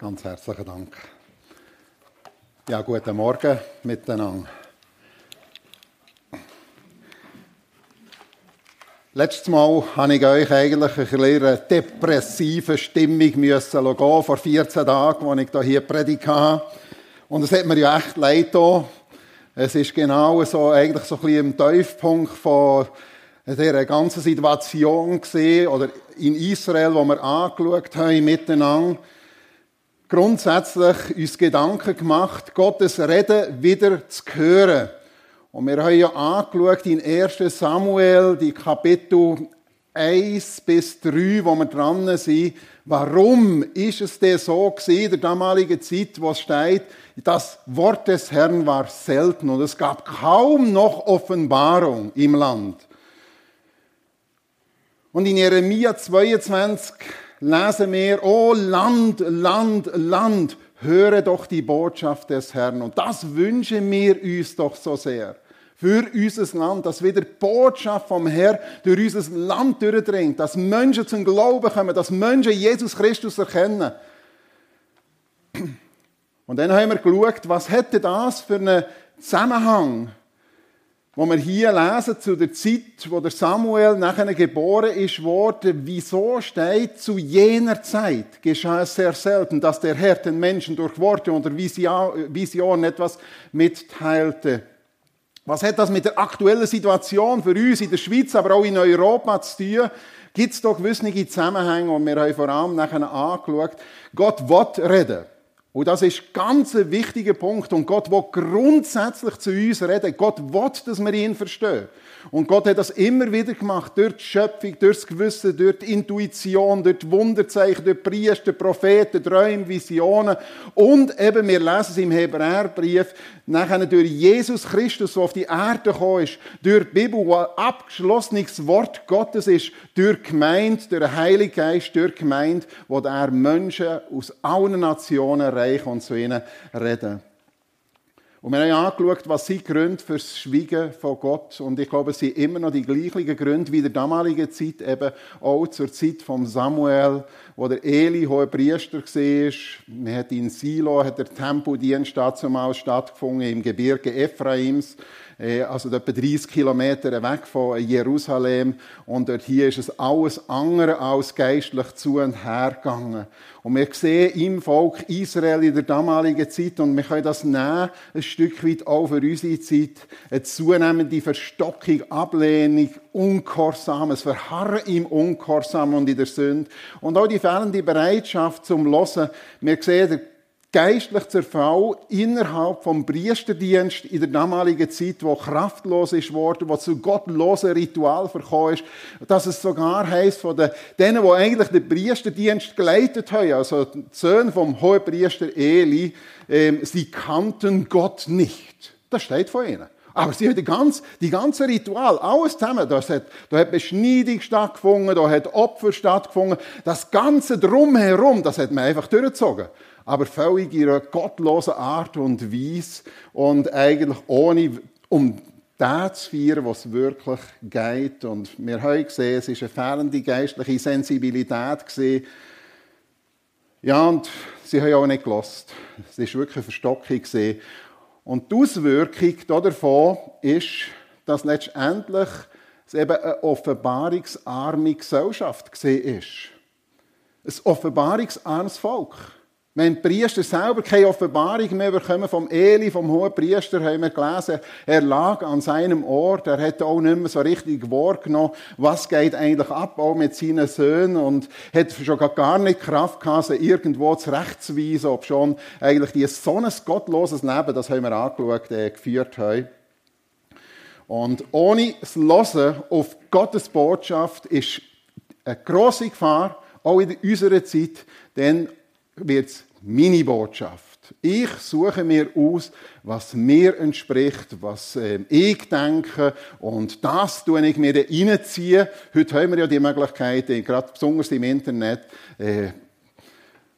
Ganz herzlichen Dank. Ja, guten Morgen miteinander. Letztes Mal habe ich euch eigentlich in einer depressiven Stimmung müssen gehen, vor 14 Tagen, als ich hier predigt habe. Und es hat mir ja echt leid getan. Es ist genau so, eigentlich so ein bisschen im Tiefpunkt von dieser ganzen Situation gesehen, oder in Israel, wo wir angeschaut haben miteinander grundsätzlich uns Gedanken gemacht, Gottes Reden wieder zu hören. Und wir haben ja angeschaut in 1. Samuel, die Kapitel 1 bis 3, wo wir dran sind, warum ist es denn so gewesen, in der damaligen Zeit, wo es steht, das Wort des Herrn war selten und es gab kaum noch Offenbarung im Land. Und in Jeremia 22 lesen wir, oh Land, Land, Land, höre doch die Botschaft des Herrn. Und das wünschen wir uns doch so sehr. Für unser Land, dass wieder die Botschaft vom Herrn durch unser Land durchdringt, dass Menschen zum Glauben kommen, dass Menschen Jesus Christus erkennen. Und dann haben wir geschaut, was hätte das für einen Zusammenhang wo wir hier lesen zu der Zeit, wo der Samuel nachher geboren ist worden, wieso steht, zu jener Zeit geschah es sehr selten, dass der Herr den Menschen durch Worte oder Visionen etwas mitteilte. Was hat das mit der aktuellen Situation für uns in der Schweiz, aber auch in Europa zu tun? Gibt es doch gewisse Zusammenhänge, und wir haben vor allem nachher angeschaut. Gott will reden. Und das ist ganz ein wichtiger Punkt. Und Gott will grundsätzlich zu uns reden. Gott will, dass wir ihn verstehen. Und Gott hat das immer wieder gemacht. Durch die Schöpfung, durch das Gewissen, durch die Intuition, durch die Wunderzeichen, durch Priester, Propheten, Träume, Visionen. Und eben, wir lesen es im Hebräerbrief, nachher durch Jesus Christus, der auf die Erde gekommen ist, durch die Bibel, wo abgeschlossenes Wort Gottes ist, durch die Gemeinde, durch den Heiligen Geist, durch die Gemeinde, wo er Menschen aus allen Nationen erreicht und zu ihnen reden. Und wir haben angeschaut, was sind Gründe fürs Schweigen von Gott. Und ich glaube, es sind immer noch die gleichen Gründe wie in der damaligen Zeit, eben auch zur Zeit von Samuel, wo der Eli hoher Priester war. Man hat in Silo hat der Tempeldienst dazumal stattgefunden, im Gebirge Ephraims. Äh, also etwa 30 Kilometer weg von Jerusalem. Und dort hier ist es alles andere als geistlich zu und her gegangen. Und wir sehen im Volk Israel in der damaligen Zeit, und wir können das nehmen, ein Stück weit auch für unsere Zeit, eine zunehmende Verstockung, Ablehnung, Ungehorsam, ein Verharren im Ungehorsam und in der Sünde. Und auch die fehlende Bereitschaft zum Hören. Wir sehen, geistlich zerfall innerhalb vom Priesterdienst in der damaligen Zeit, wo kraftlos ist worden, wo zu gottlosen Ritual verkommen ist, dass es sogar heisst von den, denen, die eigentlich den Priesterdienst geleitet haben, also die Söhne vom Hohepriester Eli, ähm, sie kannten Gott nicht. Das steht von ihnen. Aber sie haben die ganze, die ganze Ritual, alles zusammen, da hat, da hat Beschneidung stattgefunden, da hat Opfer stattgefunden, das Ganze drumherum, das hat man einfach durchgezogen aber völlig in einer gottlosen Art und Weise und eigentlich ohne, um das zu feiern, was wirklich geht. Und wir haben gesehen, es ist eine fehlende geistliche Sensibilität. Ja, und sie haben auch nicht gelost. Es ist wirklich eine Verstockung. Und die Auswirkung davon ist, dass letztendlich es eben eine offenbarungsarme Gesellschaft ist. Ein offenbarungsarmes Volk. Wenn die Priester selber keine Offenbarung mehr bekommen vom Eli, vom hohen Priester, haben wir gelesen, er lag an seinem Ort, er hat auch nicht mehr so richtig wahrgenommen, was geht eigentlich ab, auch mit seinen Söhnen, und hat schon gar nicht Kraft gehabt, sie irgendwo zurechtzuweisen, ob schon eigentlich dieses so ein gottloses Leben, das haben wir angeschaut, äh, geführt haben. Und ohne das Hören auf Gottes Botschaft ist eine grosse Gefahr, auch in unserer Zeit, denn wird es meine Botschaft. Ich suche mir aus, was mir entspricht, was äh, ich denke und das tue ich mir reinziehen. Heute haben wir ja die Möglichkeit, äh, gerade besonders im Internet, äh,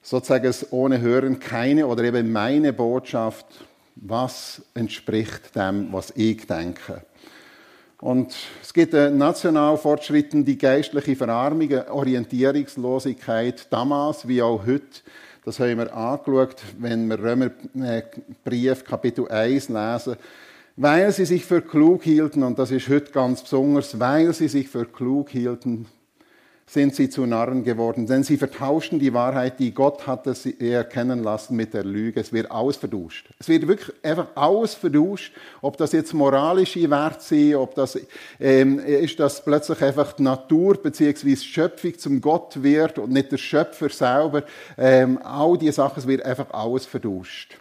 sozusagen ohne Hören keine oder eben meine Botschaft, was entspricht dem, was ich denke. Und es gibt national fortschrittende geistliche Verarmung, Orientierungslosigkeit, damals wie auch heute Das haben wir angeschaut, wenn wir Römerbrief Kapitel 1 lesen. Weil sie sich für klug hielten, und das ist heute ganz besonders, weil sie sich für klug hielten, sind sie zu Narren geworden, denn sie vertauschten die Wahrheit, die Gott hatte sie erkennen lassen mit der Lüge. Es wird ausverduscht. Es wird wirklich einfach ausverduscht, ob das jetzt moralische Werte sind, ob das ähm, ist, dass plötzlich einfach die Natur bzw. Schöpfung zum Gott wird und nicht der Schöpfer selber. Ähm, all diese Sachen, es wird einfach ausverduscht.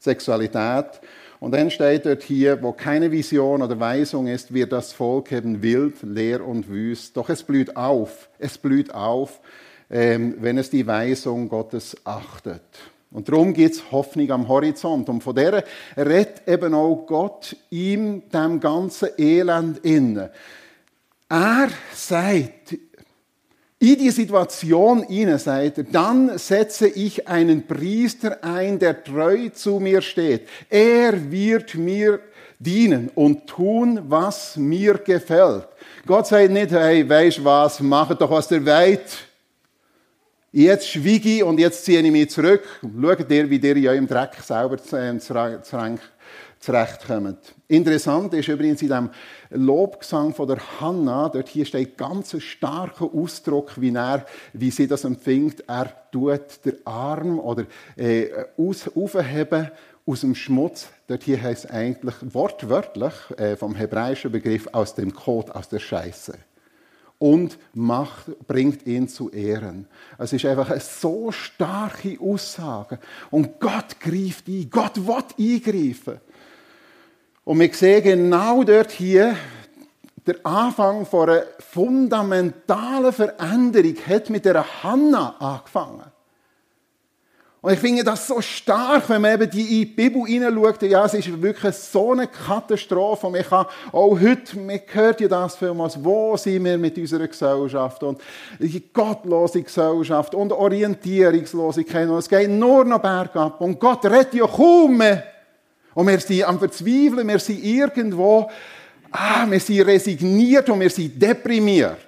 Sexualität, und dann steht dort hier, wo keine Vision oder Weisung ist, wird das Volk eben wild, leer und wüst. Doch es blüht auf, es blüht auf, ähm, wenn es die Weisung Gottes achtet. Und darum gibt es Hoffnung am Horizont. Und von der redet eben auch Gott ihm dem ganzen Elend inne. Er sagt, in die Situation sagt er, dann setze ich einen Priester ein, der treu zu mir steht. Er wird mir dienen und tun, was mir gefällt. Gott sagt nicht, hey, weisst was, mach doch, was der weit. Jetzt schwiege ich und jetzt ziehe ich mich zurück. Schaut ihr, wie ihr ja im Dreck selber zurechtkommt. Interessant ist übrigens in dem Lobgesang von der Hanna, dort hier steht ganz ein starker Ausdruck, wie, er, wie sie das empfindet. Er tut den Arm oder äh, aus, aufheben aus dem Schmutz. Dort hier heißt eigentlich wortwörtlich äh, vom hebräischen Begriff aus dem Kot, aus der Scheiße und macht, bringt ihn zu Ehren. Es ist einfach eine so starke Aussage. Und Gott greift ein. Gott will eingreifen. Und wir sehen genau dort hier, der Anfang von einer fundamentalen Veränderung hat mit der Hanna angefangen. Und ich finde das so stark, wenn man eben die Bibel hineinschaut. Ja, es ist wirklich so eine Katastrophe. Und man kann auch heute, man hört ja das vielmals, wo sind wir mit unserer Gesellschaft und die gottlose Gesellschaft und Orientierungslosigkeit. Und es geht nur noch bergab. Und Gott rettet ja kaum mehr. Und wir sind am Verzweifeln, wir sind irgendwo, ah, wir sind resigniert und wir sind deprimiert.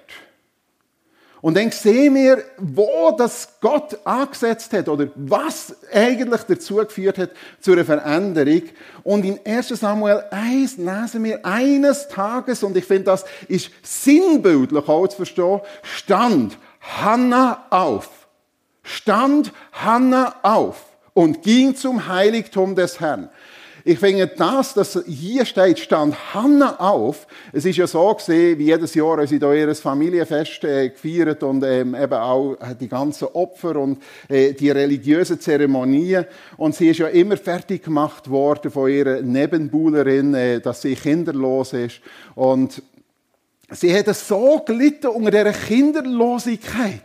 Und dann sehen wir, wo das Gott angesetzt hat oder was eigentlich dazu geführt hat zu einer Veränderung. Und in 1 Samuel 1 lesen wir eines Tages, und ich finde, das ist sinnbildlich auch zu verstehen, stand Hannah auf. Stand Hannah auf und ging zum Heiligtum des Herrn. Ich finde das, dass hier steht, stand Hannah auf. Es ist ja so gesehen, wie jedes Jahr haben sie da ihr Familienfest äh, gefeiert und ähm, eben auch die ganzen Opfer und äh, die religiösen Zeremonien. Und sie ist ja immer fertig gemacht worden von ihrer Nebenbuhlerin, äh, dass sie kinderlos ist. Und sie hat so gelitten unter dieser Kinderlosigkeit.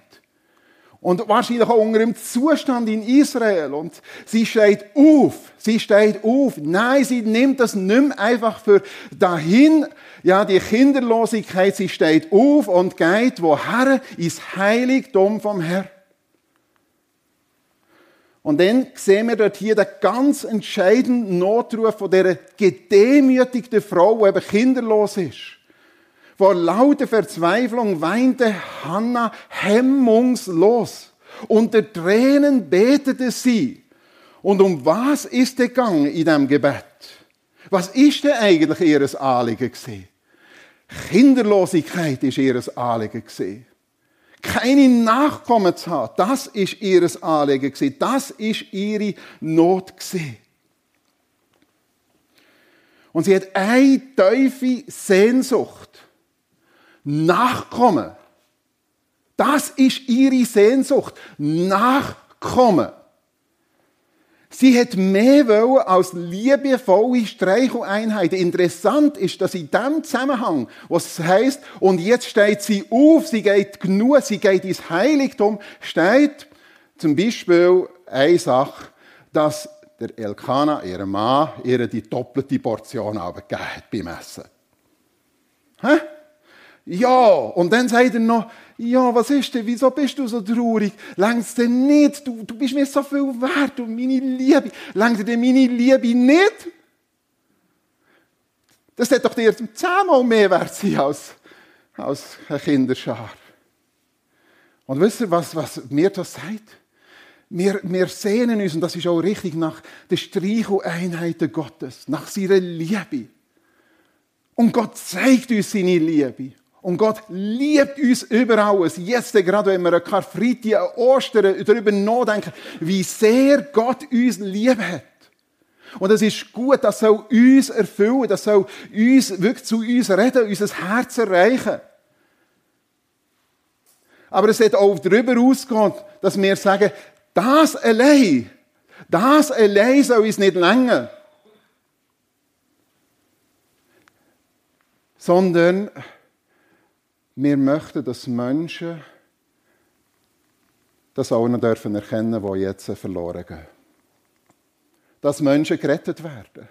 Und wahrscheinlich auch unter dem Zustand in Israel. Und sie steht auf. Sie steht auf. Nein, sie nimmt das nicht mehr einfach für dahin. Ja, die Kinderlosigkeit. Sie steht auf und geht woher? Ins Heiligtum vom Herrn. Und dann sehen wir dort hier den ganz entscheidenden Notruf von dieser gedemütigten Frau, die eben kinderlos ist. Vor lauter Verzweiflung weinte Hannah hemmungslos. Unter Tränen betete sie. Und um was ist der Gang in dem Gebet? Was ist denn eigentlich ihres Anliegen gewesen? Kinderlosigkeit ist ihres Anliegen gewesen. Keine Nachkommen zu haben, das ist ihres Anliegen gewesen. Das ist ihre Not gewesen. Und sie hat eine tiefe Sehnsucht. Nachkommen. Das ist ihre Sehnsucht. Nachkommen. Sie hat mehr wollen als liebevolle Streicheleinheiten. Interessant ist, dass in dem Zusammenhang, was heißt, und jetzt steht sie auf, sie geht genug, sie geht ins Heiligtum, steht zum Beispiel eine Sache, dass der Elkana, ihr Mann, ihr die doppelte Portion abgegeben hat beim Essen. Hä? Ja, und dann sagt er noch, ja, was ist denn, wieso bist du so traurig? Längst denn nicht? Du, du bist mir so viel wert und meine Liebe. Längt dir meine Liebe nicht? Das hätte doch dir zehnmal mehr wert sein als, als ein Kinderschar. Und wisst ihr, was, was mir das sagt? Wir, wir sehnen uns, und das ist auch richtig, nach der Streicheleinheiten Gottes, nach seiner Liebe. Und Gott zeigt uns seine Liebe. Und Gott liebt uns über alles. Jetzt gerade, wenn wir an Karfreitag, an Ostern darüber nachdenken, wie sehr Gott uns lieb hat. Und es ist gut, das soll uns erfüllen, das soll uns wirklich zu uns reden, unser Herz erreichen. Aber es hat auch darüber ausgehen, dass wir sagen, das allein, das allein soll uns nicht länger. Sondern wir möchten, dass Menschen das auch noch dürfen erkennen, die jetzt verloren gehen. Dass Menschen gerettet werden.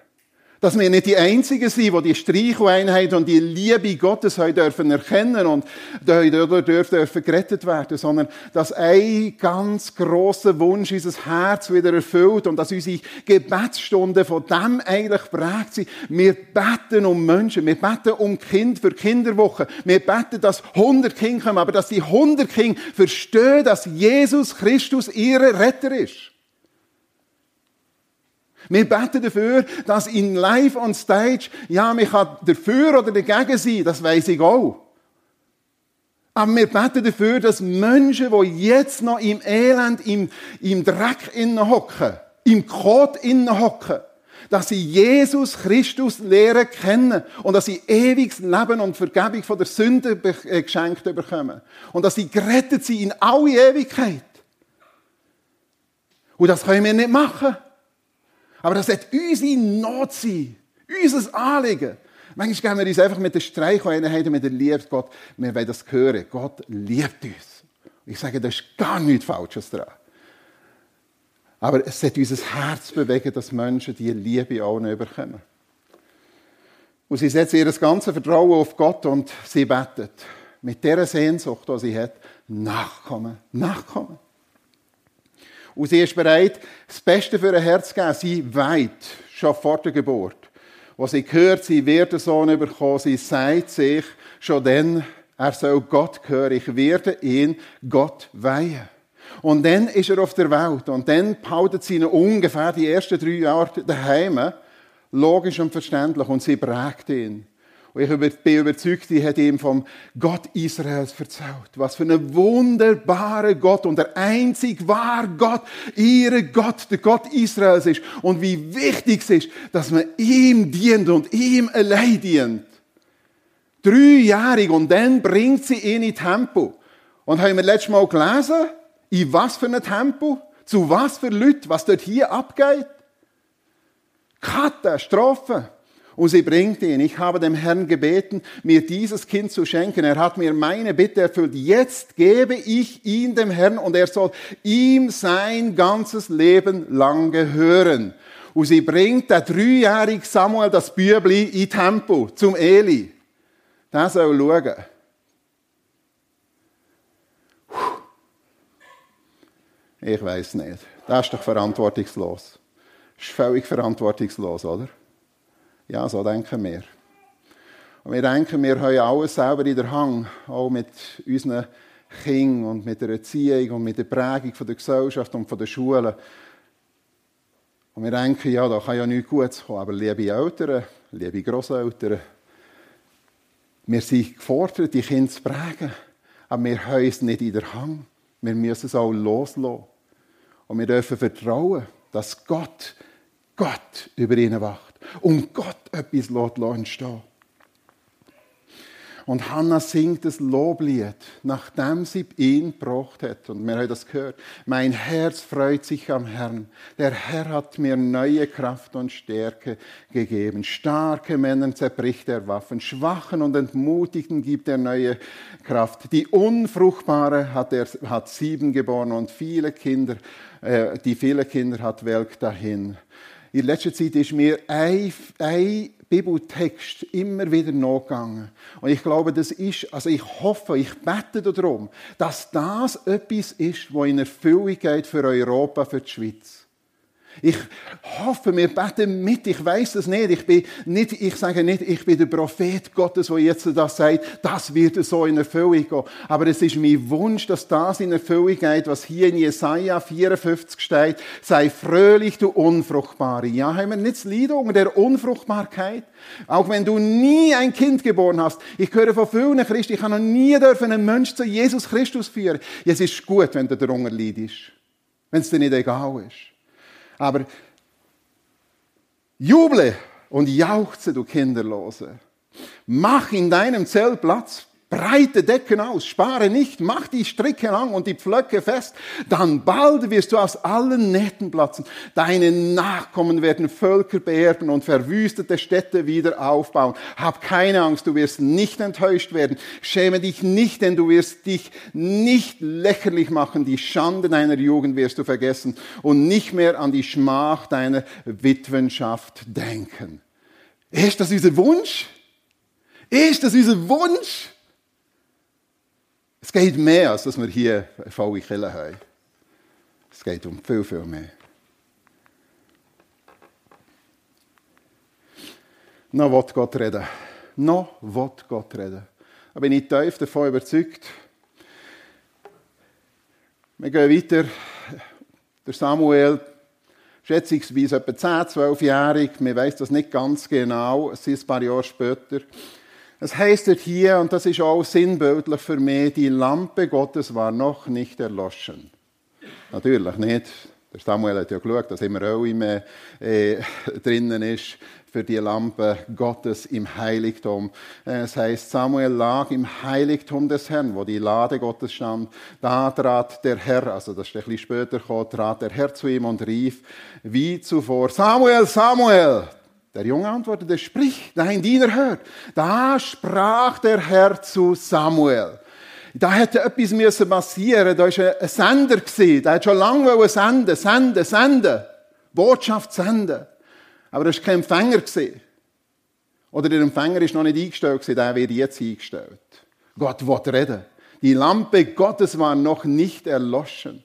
Dass wir nicht die Einzigen sind, die die Streicheleinheit und die Liebe Gottes heute dürfen erkennen und dürfen, dürfen gerettet werden, sondern dass ein ganz großer Wunsch unser Herz wieder erfüllt und dass unsere Gebetsstunden von dem eigentlich prägt sind. Wir beten um Menschen, wir beten um Kind für Kinderwoche, wir beten, dass 100 Kinder kommen, aber dass die 100 Kinder verstehen, dass Jesus Christus ihr Retter ist. Wir beten dafür, dass in Live on Stage, ja, man kann dafür oder dagegen sein, das weiß ich auch. Aber wir beten dafür, dass Menschen, die jetzt noch im Elend, im, im Dreck innen hocken, im Kot innen hocken, dass sie Jesus Christus lehren kennen und dass sie ewiges Leben und Vergebung von der Sünde äh, geschenkt bekommen. Und dass sie gerettet sind in alle Ewigkeit. Und das können wir nicht machen. Aber das hat unsere Not sein. Unser Anliegen. Manchmal gehen wir uns einfach mit der Streicheinheit, mit der Liebe Gott. Wir wollen das hören. Gott liebt uns. Ich sage, da ist gar nichts Falsches dran. Aber es hat unser Herz bewegen, dass Menschen diese Liebe auch nicht bekommen. Und sie setzen ihr ganzes Vertrauen auf Gott und sie betet. Mit dieser Sehnsucht, die sie hat, nachkommen, nachkommen. Und sie ist bereit, das Beste für ihr Herz zu geben. Sie weit, schon vor der Geburt. Als sie hört, sie wird einen Sohn bekommen, sie sagt sich schon dann, er soll Gott gehören, ich werde ihn Gott weihen. Und dann ist er auf der Welt und dann behaltet sie ihn ungefähr die ersten drei Jahre daheim, logisch und verständlich, und sie prägt ihn. Und ich bin überzeugt, die hat ihm vom Gott Israels erzählt. Was für ein wunderbarer Gott und der einzig wahre Gott, ihre Gott, der Gott Israels ist. Und wie wichtig es ist, dass man ihm dient und ihm allein dient. Dreijährig und dann bringt sie ihn in Tempo. Und haben wir letztes Mal gelesen, in was für einem Tempo, zu was für Leuten, was dort hier abgeht. Katastrophe. Und sie bringt ihn. Ich habe dem Herrn gebeten, mir dieses Kind zu schenken. Er hat mir meine Bitte erfüllt. Jetzt gebe ich ihn dem Herrn und er soll ihm sein ganzes Leben lang gehören. Und sie bringt der dreijährige Samuel das Bübli in Tempo zum Eli. Der soll schauen. Ich weiß nicht. Das ist doch verantwortungslos. Das ist völlig verantwortungslos, oder? Ja, so denken wir. Und wir denken, wir haben alles selber in der Hand, auch mit unseren Kindern und mit der Erziehung und mit der Prägung von der Gesellschaft und von der Schulen. Und wir denken, ja, da kann ja nichts Gutes kommen. Aber liebe Eltern, liebe Großeltern, wir sind gefordert, die Kinder zu prägen. Aber wir haben es nicht in der Hand. Wir müssen es auch loslassen. Und wir dürfen vertrauen, dass Gott, Gott über ihnen wacht und Gott etwas entstehen Und Hannah singt das Loblied, nachdem sie ihn gebracht hat. Und wir haben das gehört. Mein Herz freut sich am Herrn. Der Herr hat mir neue Kraft und Stärke gegeben. Starke Männer zerbricht er Waffen. Schwachen und Entmutigten gibt er neue Kraft. Die Unfruchtbare hat er, hat sieben geboren und viele Kinder, äh, die viele Kinder hat, welk dahin in letzter Zeit ist mir ein, ein Bibeltext immer wieder nachgegangen. Und ich glaube, das ist, also ich hoffe, ich bete darum, dass das etwas ist, was in Erfüllung geht für Europa, für die Schweiz. Ich hoffe, wir beten mit. Ich weiß es nicht. Ich bin nicht, ich sage nicht, ich bin der Prophet Gottes, der jetzt das sagt. Das wird so in Erfüllung gehen. Aber es ist mein Wunsch, dass das in Erfüllung geht, was hier in Jesaja 54 steht. Sei fröhlich, du Unfruchtbare. Ja, haben wir nicht das Leiden unter der Unfruchtbarkeit? Auch wenn du nie ein Kind geboren hast. Ich höre von vielen Christen, ich habe noch nie dürfen einen Mensch zu Jesus Christus führen. Es ist gut, wenn du darunter leidest. Wenn es dir nicht egal ist. Aber juble und jauchze, du Kinderlose. Mach in deinem Zelt Platz Breite Decken aus, spare nicht, mach die Stricke lang und die Pflöcke fest, dann bald wirst du aus allen Nähten platzen. Deine Nachkommen werden Völker beerben und verwüstete Städte wieder aufbauen. Hab keine Angst, du wirst nicht enttäuscht werden. Schäme dich nicht, denn du wirst dich nicht lächerlich machen. Die Schande deiner Jugend wirst du vergessen und nicht mehr an die Schmach deiner Witwenschaft denken. Ist das unser Wunsch? Ist das unser Wunsch? Es geht mehr, als dass wir hier eine volle Kille haben. Es geht um viel, viel mehr. Noch wird Gott reden. Noch wird Gott reden. Da bin ich tief davon überzeugt. Wir gehen weiter. Der Samuel, schätzungsweise etwa 10, 12-jährig, man weiß das nicht ganz genau, es ist ein paar Jahre später, es heißt hier, und das ist auch sinnbildlich für mich, die Lampe Gottes war noch nicht erloschen. Natürlich nicht. Der Samuel hat ja geschaut, dass immer Öl im, äh, drinnen ist für die Lampe Gottes im Heiligtum. Es heißt, Samuel lag im Heiligtum des Herrn, wo die Lade Gottes stand. Da trat der Herr, also das ist ein bisschen später gekommen, trat der Herr zu ihm und rief, wie zuvor, Samuel, Samuel! Der Junge antwortete, sprich, dein Diener hört. Da sprach der Herr zu Samuel. Da hätte etwas müssen passieren. Da war ein Sender. Der hat schon lange senden, senden, senden. Botschaft senden. Aber er war kein Empfänger. Oder der Empfänger ist noch nicht eingestellt. Der wird jetzt eingestellt. Gott will reden. Die Lampe Gottes war noch nicht erloschen.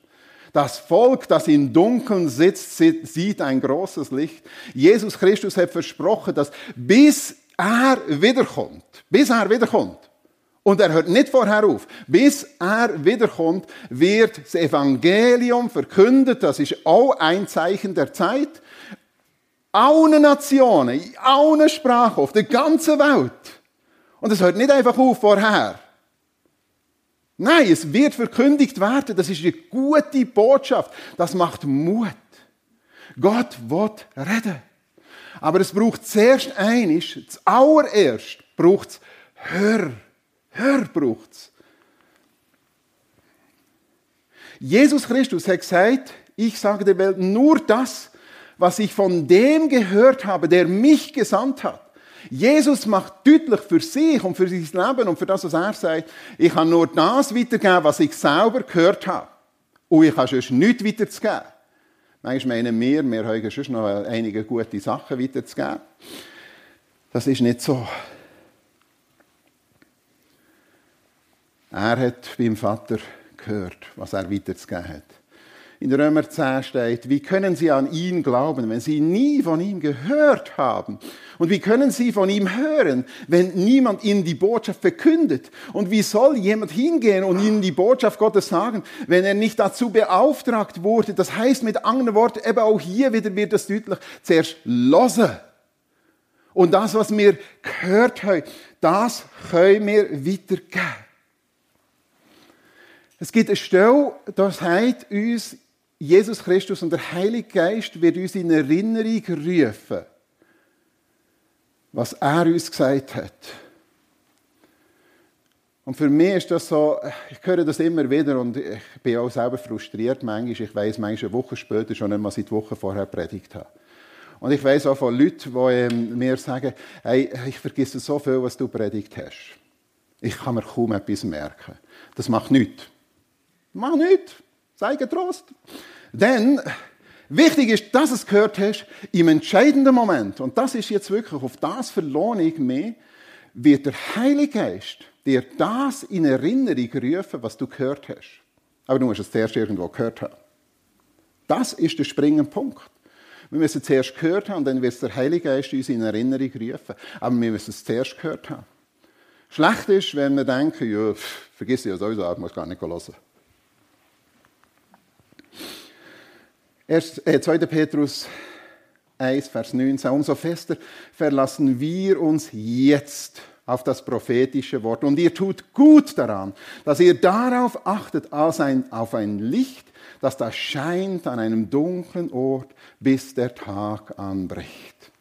Das Volk, das im Dunkeln sitzt, sieht ein großes Licht. Jesus Christus hat versprochen, dass bis er wiederkommt, bis er wiederkommt, und er hört nicht vorher auf. Bis er wiederkommt, wird das Evangelium verkündet. Das ist auch ein Zeichen der Zeit. Allen Nationen, in allen Sprachen, auf der ganzen Welt. Und es hört nicht einfach auf vorher. Nein, es wird verkündigt werden. Das ist eine gute Botschaft. Das macht Mut. Gott wird reden. Aber es braucht zuerst einiges, zuallererst braucht es Hör. Hör braucht es. Jesus Christus hat gesagt, ich sage der Welt nur das, was ich von dem gehört habe, der mich gesandt hat. Jesus macht deutlich für sich und für sein Leben und für das, was er sagt, ich kann nur das weitergeben, was ich selber gehört habe. Und ich habe sonst nichts weiterzugeben. Manchmal meinen wir, wir haben sonst noch einige gute Sachen weiterzugeben. Das ist nicht so. Er hat beim Vater gehört, was er weiterzugeben hat in Römer 10 steht, wie können sie an ihn glauben, wenn sie nie von ihm gehört haben? Und wie können sie von ihm hören, wenn niemand ihnen die Botschaft verkündet? Und wie soll jemand hingehen und ihnen die Botschaft Gottes sagen, wenn er nicht dazu beauftragt wurde? Das heißt mit anderen Worten, eben auch hier wieder wird das deutlich, zuerst losen. Und das, was wir gehört haben, das können wir weitergeben. Es gibt eine Stelle, das heißt uns Jesus Christus und der Heilige Geist wird uns in Erinnerung rufen, was er uns gesagt hat. Und für mich ist das so, ich höre das immer wieder und ich bin auch selber frustriert manchmal. Ich weiß manchmal eine Woche später schon nicht, was ich die Woche vorher predigt habe. Und ich weiß auch von Leuten, die ähm, mir sagen, hey, ich vergesse so viel, was du predigt hast. Ich kann mir kaum etwas merken. Das macht nichts. Mach nichts. Sei getrost. Denn wichtig ist, dass du es gehört hast, im entscheidenden Moment, und das ist jetzt wirklich, auf das verlohne ich mich, wird der Heilige Geist dir das in Erinnerung rufen, was du gehört hast. Aber du musst es zuerst irgendwo gehört haben. Das ist der springende Punkt. Wir müssen zuerst gehört haben, dann wird der Heilige Geist uns in Erinnerung rufen. Aber wir müssen es zuerst gehört haben. Schlecht ist, wenn wir denken, ja, pff, vergiss ja sowieso, ich muss gar nicht hören. Erst, äh, 2. Petrus 1, Vers 19. Umso fester verlassen wir uns jetzt auf das prophetische Wort. Und ihr tut gut daran, dass ihr darauf achtet, als ein, auf ein Licht, das da scheint an einem dunklen Ort, bis der Tag anbricht.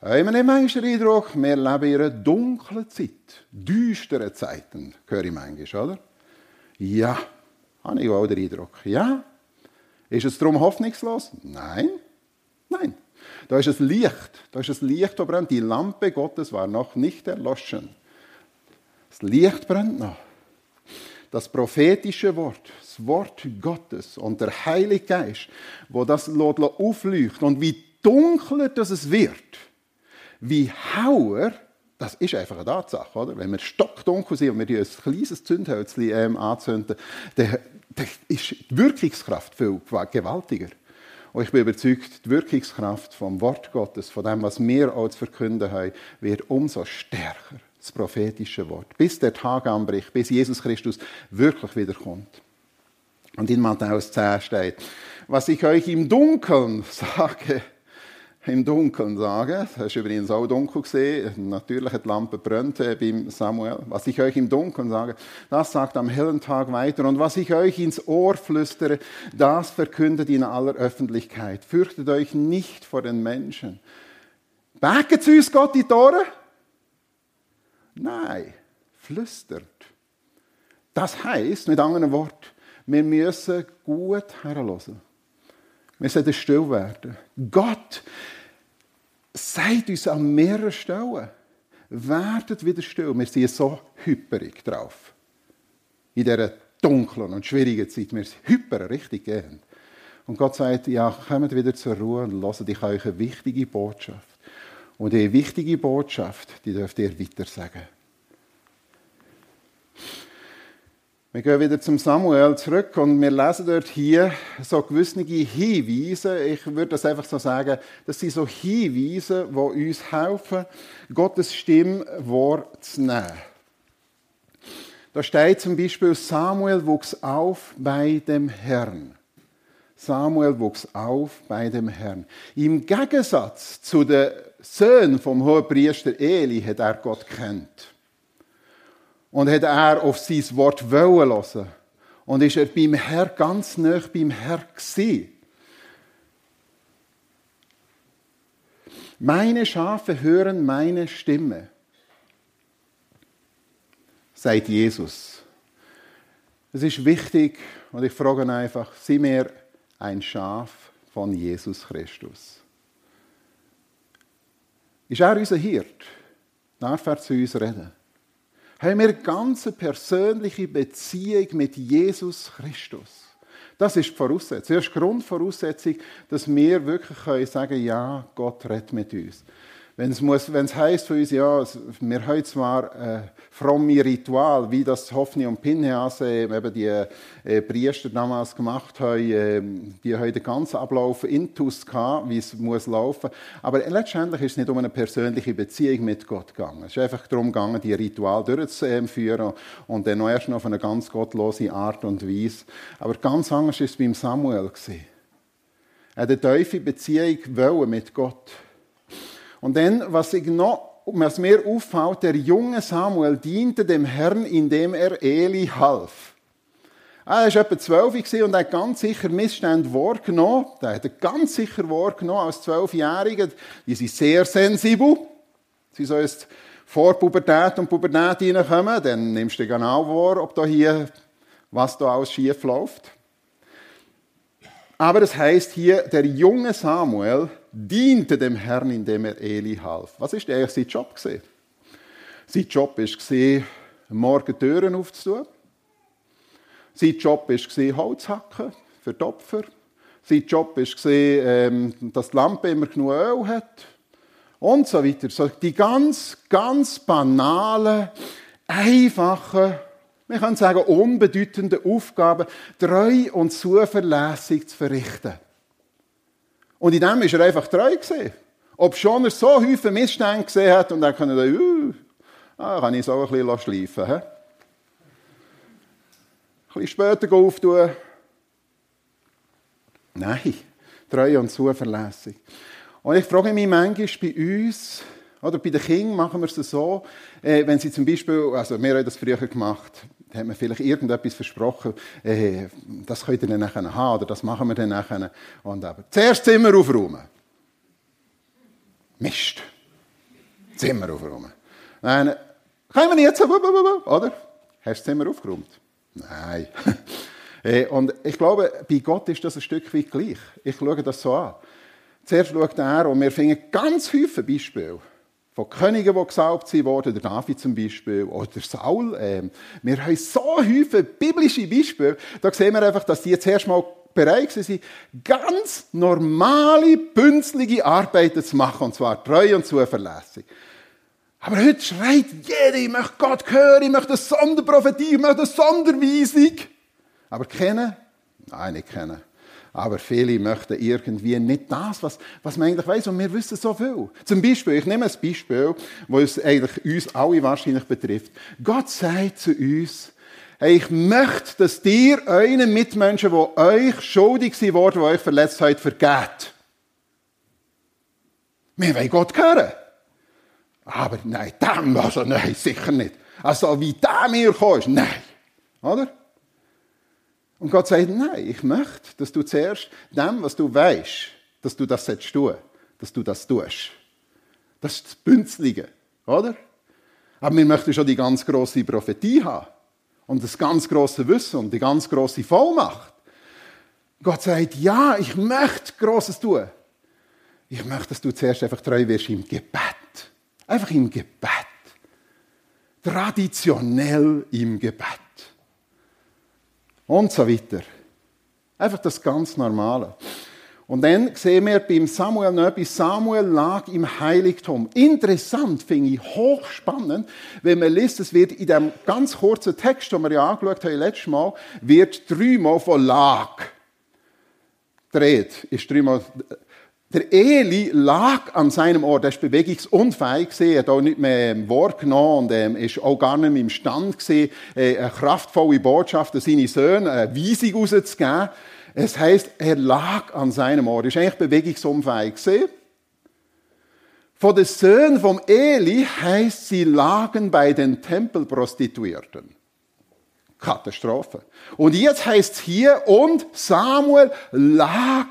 Haben nicht den Eindruck, wir leben in einer dunklen Zeit, düstere Zeiten, höre ich manchmal, oder? Ja, habe ich auch den Eindruck. Ja. Ist es darum hoffnungslos? Nein. Nein. Da ist es Licht. Da ist es Licht, das brennt. Die Lampe Gottes war noch nicht erloschen. Das Licht brennt noch. Das prophetische Wort, das Wort Gottes und der Heilige Geist, wo das aufleuchtet und wie dunkler das es wird, wie hauer, das ist einfach eine Tatsache, oder? Wenn wir stockdunkel sind und wir ein kleines Zündhölzchen ähm, anzünden, dann, dann ist die Wirkungskraft viel gewaltiger. Und ich bin überzeugt, die Wirkungskraft vom Wort Gottes, von dem, was wir auch zu verkünden haben, wird umso stärker. Das prophetische Wort. Bis der Tag anbricht, bis Jesus Christus wirklich wiederkommt. Und in Matthäus 10 steht, was ich euch im Dunkeln sage, im Dunkeln sagen. Das ist übrigens auch dunkel gesehen. Natürlich hat die Lampe brennt äh, beim Samuel. Was ich euch im Dunkeln sage, das sagt am hellen Tag weiter. Und was ich euch ins Ohr flüstere, das verkündet in aller Öffentlichkeit. Fürchtet euch nicht vor den Menschen. Becken zu uns Gott die Tore? Nein, flüstert. Das heißt, mit anderen Worten, wir müssen gut herlassen. Wir sollten still werden. Gott sagt uns an mehreren Stellen, werdet wieder still. Wir sind so hyperig drauf. In dieser dunklen und schwierigen Zeit. Wir sind hyper richtig gehend. Und Gott sagt, ja, kommt wieder zur Ruhe und lasst ich euch eine wichtige Botschaft. Und diese wichtige Botschaft, die dürft ihr weiter sagen. Wir gehen wieder zum Samuel zurück und wir lesen dort hier so gewisse Hinweise. Ich würde das einfach so sagen, das sind so Hinweise, die uns helfen, Gottes Stimme wahrzunehmen. Da steht zum Beispiel, Samuel wuchs auf bei dem Herrn. Samuel wuchs auf bei dem Herrn. Im Gegensatz zu den Söhnen vom Hohenpriester Eli hat er Gott kennt. Und hat er auf sein Wort wollen hören. Und ist er beim Herr ganz nah beim Herr gewesen. Meine Schafe hören meine Stimme, sagt Jesus. Es ist wichtig, und ich frage einfach, sind wir ein Schaf von Jesus Christus? Ist er unser Hirt? Darf er zu uns reden? Haben wir eine ganz persönliche Beziehung mit Jesus Christus. Das ist die Voraussetzung. Das ist die Grundvoraussetzung, dass wir wirklich sagen können, ja, Gott redet mit uns. Wenn es, muss, wenn es heisst für uns, ja, wir haben zwar äh, fromme Ritual, wie das Hoffni und Pinheas, äh, eben die äh, Priester damals gemacht haben, äh, die haben den ganzen Ablauf intus gehabt, wie es muss laufen. Aber letztendlich ist es nicht um eine persönliche Beziehung mit Gott gegangen. Es ist einfach darum gegangen, die Ritual durchzuführen und dann erst noch auf eine ganz gottlose Art und Weise. Aber ganz anders ist es beim Samuel gewesen. Er hat eine tiefe Beziehung mit Gott und dann, was, ich noch, was mir auffällt, der junge Samuel diente dem Herrn, indem er Eli half. Er war etwa zwölf und hat ganz sicher Missstände wahrgenommen. Er hat ganz sicher wahrgenommen als Zwölfjähriger. Die sind sehr sensibel. Sie sollen jetzt vor Pubertät und Pubertät reinkommen, dann nimmst du genau wahr, ob da hier, was da alles schief läuft. Aber es heißt hier, der junge Samuel diente dem Herrn, indem er Eli half. Was ist eigentlich sein Job gesehen? Sein Job war, morgen Türen aufzutun. Sein Job war, Holz hacken für die Opfer. Sein Job war, ähm, dass die Lampe immer genug Öl hat. Und so weiter. So die ganz, ganz banalen, einfachen, wir können sagen, unbedeutenden Aufgaben treu und zuverlässig zu verrichten. Und in dem ist er einfach treu gewesen. Ob schon er so viele Missstände gesehen hat und er kann dann, uh, ah, kann ich so ein bisschen schleifen. He? Ein bisschen später auftun. Nein, treu und zuverlässig. Und ich frage mich manchmal bei uns, oder bei den Kindern machen wir es so, äh, wenn sie zum Beispiel, also wir haben das früher gemacht, hat man vielleicht irgendetwas versprochen, äh, das könnt ihr dann nachher haben, oder das machen wir dann nachher. Und aber zuerst Zimmer aufräumen. Mist. Zimmer aufräumen. Dann, können wir jetzt, oder? Hast du das Zimmer aufgeräumt? Nein. Äh, und ich glaube, bei Gott ist das ein Stück weit gleich. Ich schaue das so an. Zuerst schaut er, und wir finden ganz viele Beispiele von Königen, die gesalbt wurden, der David zum Beispiel, oder Saul. Ähm, wir haben so viele biblische Beispiele, da sehen wir einfach, dass die zuerst mal bereit waren, ganz normale, bünzlige Arbeiten zu machen, und zwar treu und zuverlässig. Aber heute schreit jeder, ich möchte Gott hören, ich möchte eine Sonderprophetie, ich möchte eine Sonderweisung. Aber kennen? Nein, nicht kennen. Aber viele möchten irgendwie nicht das, was, was man eigentlich weiß. Und wir wissen so viel. Zum Beispiel, ich nehme ein Beispiel, das eigentlich uns alle wahrscheinlich betrifft. Gott sagt zu uns, hey, ich möchte, dass ihr euren Mitmenschen, die euch schuldig sind worden, die euch verletzt haben, vergeht. Wir wollen Gott hören. Aber nein, dem, also nein, sicher nicht. Also wie der mir kommt, nein. Oder? Und Gott sagt, nein, ich möchte, dass du zuerst dem, was du weißt, dass du das tun, dass du das tust. Das ist das Bünzlige, oder? Aber wir möchten schon die ganz große Prophetie haben und das ganz große Wissen und die ganz große Vollmacht. Gott sagt, ja, ich möchte Großes tun. Ich möchte, dass du zuerst einfach treu wirst im Gebet. Einfach im Gebet. Traditionell im Gebet. Und so weiter. Einfach das ganz Normale. Und dann sehen wir beim Samuel noch. Samuel lag im Heiligtum. Interessant, finde ich, hochspannend, wenn man liest, es wird in dem ganz kurzen Text, den wir ja angeschaut haben letztes Mal, wird dreimal von lag dreht. Ist dreimal der Eli lag an seinem Ort, er ist bewegungsunfähig er hat auch nicht mehr Wort genommen und ähm, ist auch gar nicht mehr imstand gewesen, äh, eine kraftvolle Botschaft an seine Söhne, eine Weisung rauszugeben. Es heisst, er lag an seinem Ort, er ist eigentlich bewegungsunfähig gewesen. Von den Söhnen vom Eli heisst, sie lagen bei den Tempelprostituierten. Katastrophe. Und jetzt heißt es hier, und Samuel lag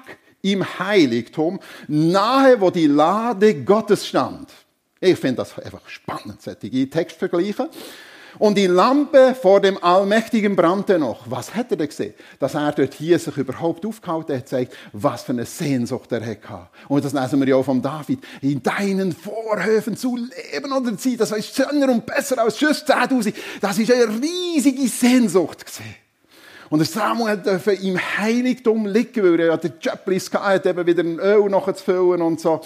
im Heiligtum, nahe wo die Lade Gottes stand. Ich finde das einfach spannend, solche Textvergleiche. Und die Lampe vor dem Allmächtigen brannte noch. Was hätte er gesehen? Dass er dort hier sich überhaupt aufgehalten hat, zeigt, was für eine Sehnsucht er hatte. Und das lesen wir ja auch von David. In deinen Vorhöfen zu leben oder zu sein, das ist schöner und besser als sonst 10.000. Das ist eine riesige Sehnsucht gesehen. Und der Samuel durfte im Heiligtum liegen, weil er ja den Joblis hatte, eben wieder ein Öl nachzufüllen und so.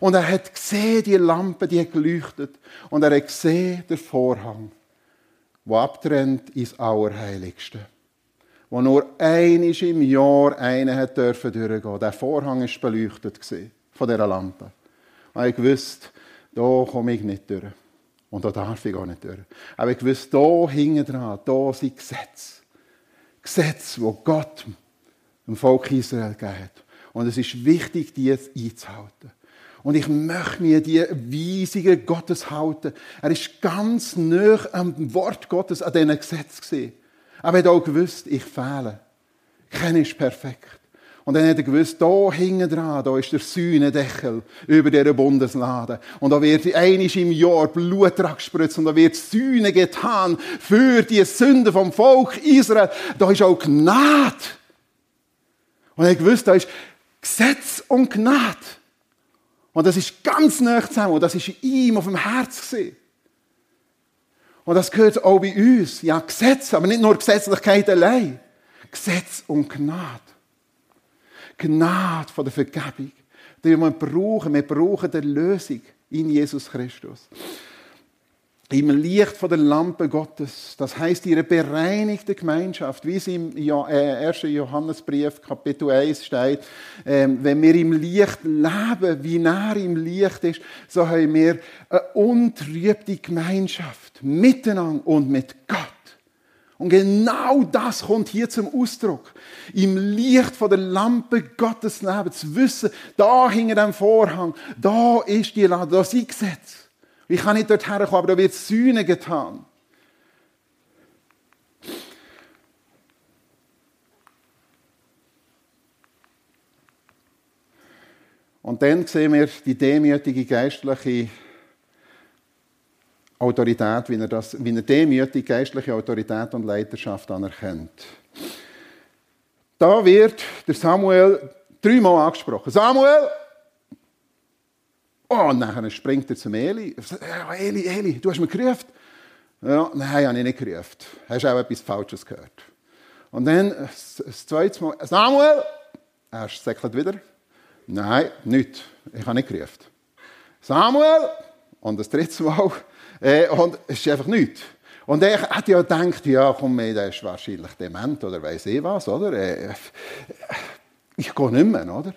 Und er hat gesehen, die Lampe, die hat geleuchtet. Und er hat gesehen, den Vorhang, der abtrennt ins Allerheiligste. Wo nur einmal im Jahr einer hat dürfen durchgehen. Der Vorhang ist beleuchtet von dieser Lampe. Und ich wusste, da komme ich nicht durch. Und da darf ich auch nicht durch. Aber ich wusste, da hinten dran, da sind Gesetze. Gesetze, wo Gott dem Volk Israel gegeben hat. Und es ist wichtig, die einzuhalten. Und ich möchte mir die Weisungen Gottes halten. Er ist ganz nah am Wort Gottes, an diesen Gesetz gesehen. Aber er hat auch gewusst, ich fehle. Keiner ist perfekt. Und dann hat er gewusst, da hinten dran, da ist der Sühnendeckel über dieser Bundeslade. Und da wird einisch im Jahr Blut gespritzt und da wird Sühne getan für die Sünde vom Volk Israel. Da ist auch Gnade. Und er hat gewusst, da ist Gesetz und Gnade. Und das ist ganz nah zusammen. Und das ist ihm auf dem Herz gesehen. Und das gehört auch bei uns. Ja, Gesetz, aber nicht nur Gesetzlichkeit allein. Gesetz und Gnade. Gnade von der Vergebung, die wir brauchen. Wir brauchen die Lösung in Jesus Christus. im Licht von der Lampe Gottes, das heißt ihre bereinigte Gemeinschaft, wie es im 1. Äh, Johannesbrief Kapitel 1 steht, ähm, wenn wir im Licht leben, wie nah im Licht ist, so haben wir eine untrübte Gemeinschaft miteinander und mit Gott. Und genau das kommt hier zum Ausdruck. Im Licht von der Lampe Gottes Leben zu wissen, da hinter dem Vorhang, da ist die Lade, da sind Gesetze. Ich kann nicht dorthin kommen, aber da wird Sühne getan. Und dann sehen wir die demütige geistliche Autorität, wie er, das, wie er demütig geistliche Autorität und Leiterschaft anerkennt. Da wird der Samuel dreimal angesprochen. Samuel! Oh, und dann springt er zum Eli. Eli, Eli, du hast mich gerufen. Ja, nein, habe ich nicht gerufen. Hast auch etwas Falsches gehört. Und dann das zweite Mal, Samuel! Er säckelt wieder. Nein, nichts. Ich habe nicht gerufen. Samuel! Und das dritte Mal. Äh, und es ist einfach nichts. Und er hat ja gedacht, ja, komm, der ist wahrscheinlich dement oder weiß ich was, oder? Äh, ich gehe nicht mehr, oder?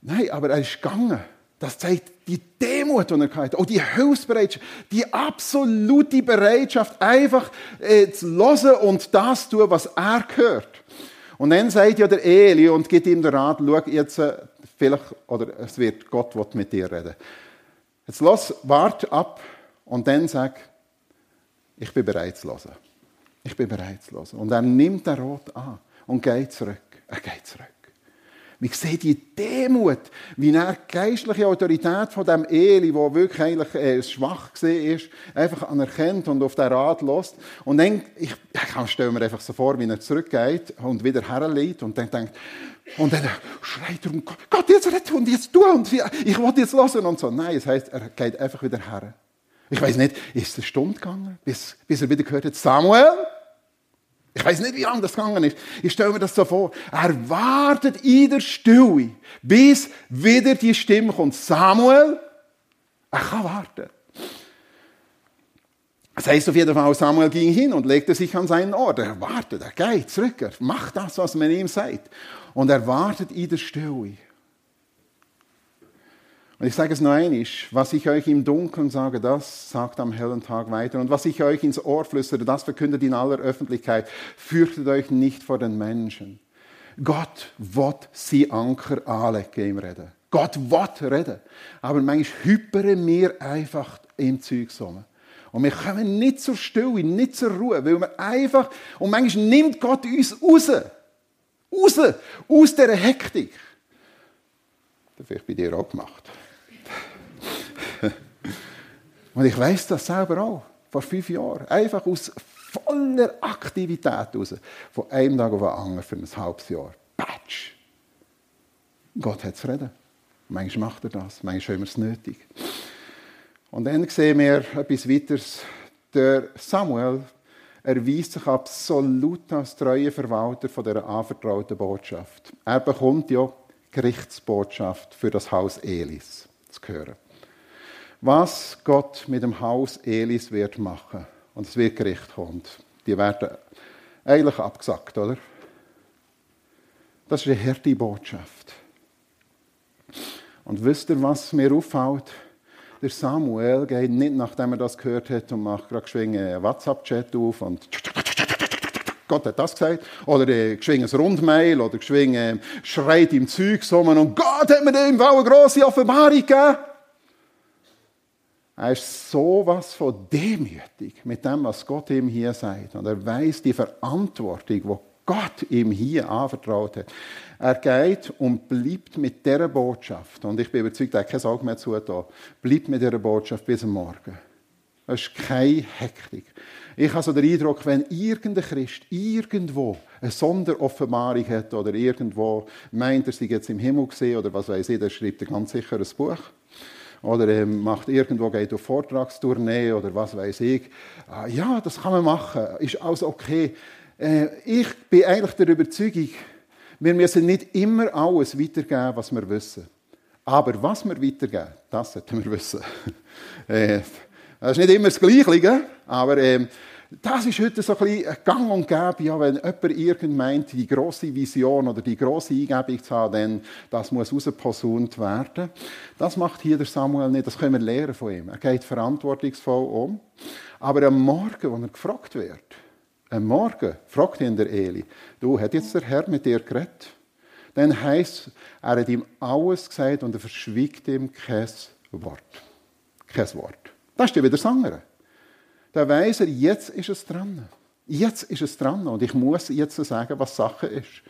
Nein, aber er ist gegangen. Das zeigt die Demut, die er hatte. Auch die Hilfsbereitschaft, die absolute Bereitschaft, einfach äh, zu hören und das zu tun, was er hört. Und dann sagt ja der Eli und gibt ihm den Rat, schau jetzt, äh, vielleicht, oder es wird Gott mit dir reden. Jetzt lass, warte ab und dann sag, ich bin bereit zu hören. Ich bin bereit zu hören. Und er nimmt den Rot an und geht zurück. Er geht zurück. Wir sehen die Demut, wie er die geistliche Autorität von dem Eli, wo wirklich eigentlich äh, schwach ist, einfach anerkennt und auf den Rat lässt. Und dann, ich, ich stelle mir einfach so vor, wie er zurückgeht und wieder herlegt und dann denkt, und dann schreit er um Gott, jetzt rette und jetzt du und ich will jetzt hören und so. Nein, es heißt, er geht einfach wieder her. Ich weiß nicht, ist es eine Stunde gegangen, bis, bis er wieder gehört hat, Samuel? Ich weiß nicht, wie lange das gegangen ist. Ich stelle mir das so vor. Er wartet in der Stille, bis wieder die Stimme kommt. Samuel, er kann warten. Das heißt auf jeden Fall, Samuel ging hin und legte sich an seinen Ort. Er wartet, er geht zurück, er macht das, was man ihm sagt. Und er wartet in der Stille. Und ich sage es noch einmal, was ich euch im Dunkeln sage, das sagt am hellen Tag weiter. Und was ich euch ins Ohr flüstere, das verkündet in aller Öffentlichkeit. Fürchtet euch nicht vor den Menschen. Gott wird sie Anker anlegen im Reden. Gott wird reden. Aber manchmal hypern wir einfach im Zeug zusammen. Und wir kommen nicht zur Stille, nicht zur Ruhe, weil wir einfach, und manchmal nimmt Gott uns raus. Raus. Aus dieser Hektik. Das habe ich bei dir auch gemacht. Und ich weiß das selber auch, vor fünf Jahren. Einfach aus voller Aktivität raus. Von einem Tag auf den anderen für ein halbes Jahr. Patsch. Gott hat zu reden. Manchmal macht er das, manchmal haben wir es nötig. Und dann sehen wir etwas weiteres. Der Samuel erweist sich absolut als treuer Verwalter von dieser anvertrauten Botschaft. Er bekommt ja Gerichtsbotschaft für das Haus Elis zu hören was Gott mit dem Haus Elis wird machen. Und es wird Gericht kommen. Die werden eigentlich abgesagt, oder? Das ist eine harte Botschaft. Und wisst ihr, was mir auffällt? Der Samuel geht nicht, nachdem er das gehört hat, und macht gerade geschwingen einen WhatsApp-Chat auf und Gott hat das gesagt. Oder äh, ein Rundmail oder geschwingen schreit im Zeug so und Gott hat mir im Fall eine grosse Offenbarung gegeben. Er ist sowas von demütig mit dem, was Gott ihm hier sagt. Und er weiß die Verantwortung, die Gott ihm hier anvertraut hat. Er geht und bleibt mit dieser Botschaft. Und ich bin überzeugt, er hat kein Auge mehr zugetan. Bleibt mit dieser Botschaft bis Morgen. Es ist keine Hektik. Ich habe so den Eindruck, wenn irgendein Christ irgendwo eine Sonderoffenbarung hat oder irgendwo meint, er sei jetzt im Himmel gesehen oder was weiß ich, der schreibt er ganz sicher ein Buch oder ähm, macht irgendwo geht auf Vortragstournee oder was weiß ich. Ah, ja, das kann man machen, ist alles okay. Äh, ich bin eigentlich der Überzeugung, wir müssen nicht immer alles weitergeben, was wir wissen. Aber was wir weitergeben, das sollten wir wissen. äh, Das ist nicht immer das Gleiche, aber ähm, das ist heute so ein bisschen Gang und Gäbe, ja, wenn jemand irgend meint, die große Vision oder die große Eingebung zu haben, dann das muss rausposaunt werden. Das macht hier der Samuel nicht, das können wir lernen von ihm. Er geht verantwortungsvoll um. Aber am Morgen, wo er gefragt wird, am Morgen fragt ihn der Eli, du, hat jetzt der Herr mit dir geredet? Dann heisst, er hat ihm alles gesagt und er verschwiegt ihm kein Wort. Kein Wort. Das ist ja wieder das andere dann weiss er, jetzt ist es dran. Jetzt ist es dran und ich muss jetzt sagen, was Sache ist.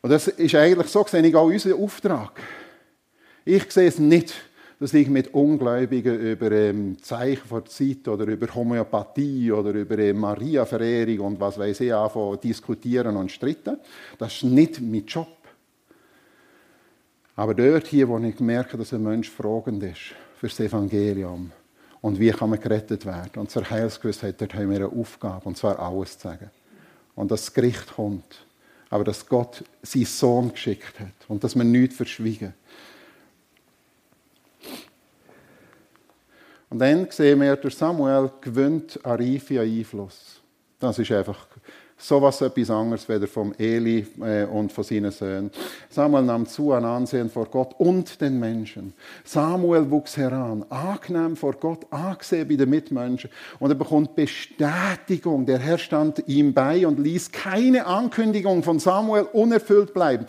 Und das ist eigentlich so, sehe ich auch unseren Auftrag. Ich sehe es nicht, dass ich mit Ungläubigen über ähm, Zeichen der Zeit oder über Homöopathie oder über ähm, Maria-Verehrung und was weiß ich anfangen diskutieren und streiten. Das ist nicht mein Job. Aber dort hier, wo ich merke, dass ein Mensch fragend ist für das Evangelium, und wie kann man gerettet werden. Und zur Heilsgewissheit, dort haben wir eine Aufgabe, und zwar alles zu sagen. Und das Gericht kommt. Aber dass Gott seinen Sohn geschickt hat und dass wir nichts verschwiegen. Und dann sehen wir, der Samuel gewinnt an Reife Einfluss. Das ist einfach so was etwas anderes weder vom Eli äh, und von seinen Söhnen. Samuel nahm zu an Ansehen vor Gott und den Menschen. Samuel wuchs heran, angenehm vor Gott, angesehen bei den Mitmenschen. Und er bekommt Bestätigung. Der Herr stand ihm bei und ließ keine Ankündigung von Samuel unerfüllt bleiben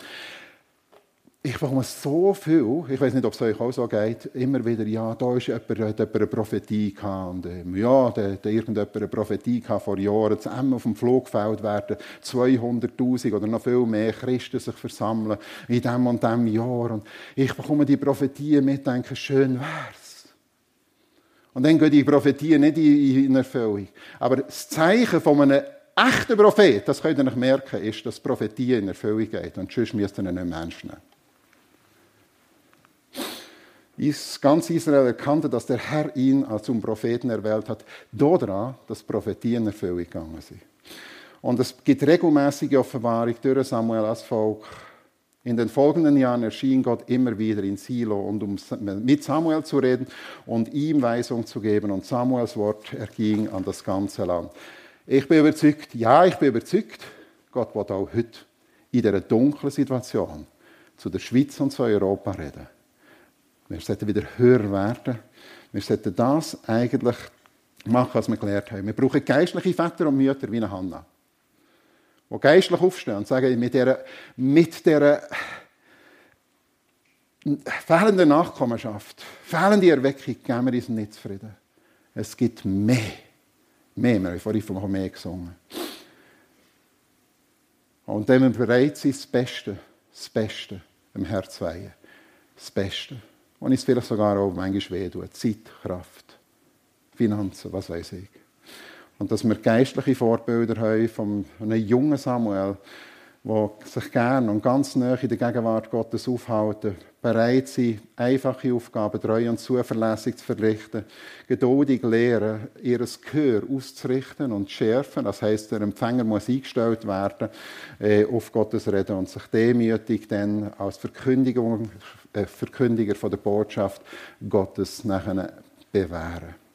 ich bekomme so viel, ich weiß nicht, ob es euch auch so geht, immer wieder, ja, da ist jemand, hat jemand eine Prophetie gehabt, und ähm, ja, da hat irgendjemand eine Prophetie gehabt vor Jahren, zusammen auf dem Flugfeld werden 200'000 oder noch viel mehr Christen sich versammeln in dem und dem Jahr und ich bekomme die Prophetien mit, denke, schön wär's. Und dann gehen die Prophetien nicht in Erfüllung. Aber das Zeichen von einem echten Prophet, das könnt ihr euch merken, ist, dass Prophetie in Erfüllung geht. Und sonst müsst ihr nicht Menschen nehmen. Ganz Israel erkannte, dass der Herr ihn zum Propheten erwählt hat, daran, dass Prophetien erfüllt gegangen sind. Und es gibt regelmäßige Offenbarung durch Samuel als Volk. In den folgenden Jahren erschien Gott immer wieder in Silo, und um mit Samuel zu reden und ihm Weisung zu geben. Und Samuels Wort erging an das ganze Land. Ich bin überzeugt, ja, ich bin überzeugt, Gott wird auch heute in dieser dunklen Situation zu der Schweiz und zu Europa reden. Wir sollten wieder höher werden. Wir sollten das eigentlich machen, was wir gelernt haben. Wir brauchen geistliche Väter und Mütter wie eine Hanna. Die geistlich aufstehen und sagen, mit dieser, mit dieser fehlenden Nachkommenschaft, fehlende Erweckung, geben wir uns nicht zufrieden. Es gibt mehr. Mehr, wir haben vorhin von mehr gesungen. Und dann wir bereit sind, das Beste, das Beste im Herz weihen. Das Beste und es vielleicht sogar auch manchmal wehtut. Zeit, Kraft, Finanzen, was weiß ich. Und dass wir geistliche Vorbilder haben von einem jungen Samuel, der sich gern und ganz nah in der Gegenwart Gottes aufhalten, bereit sind, einfache Aufgaben treu und zuverlässig zu verrichten, geduldig lehren, ihr Gehör auszurichten und zu schärfen. Das heißt, der Empfänger muss eingestellt werden äh, auf Gottes Reden und sich demütig dann als Verkündigung, Verkündiger von der Botschaft Gottes nachher bewähren.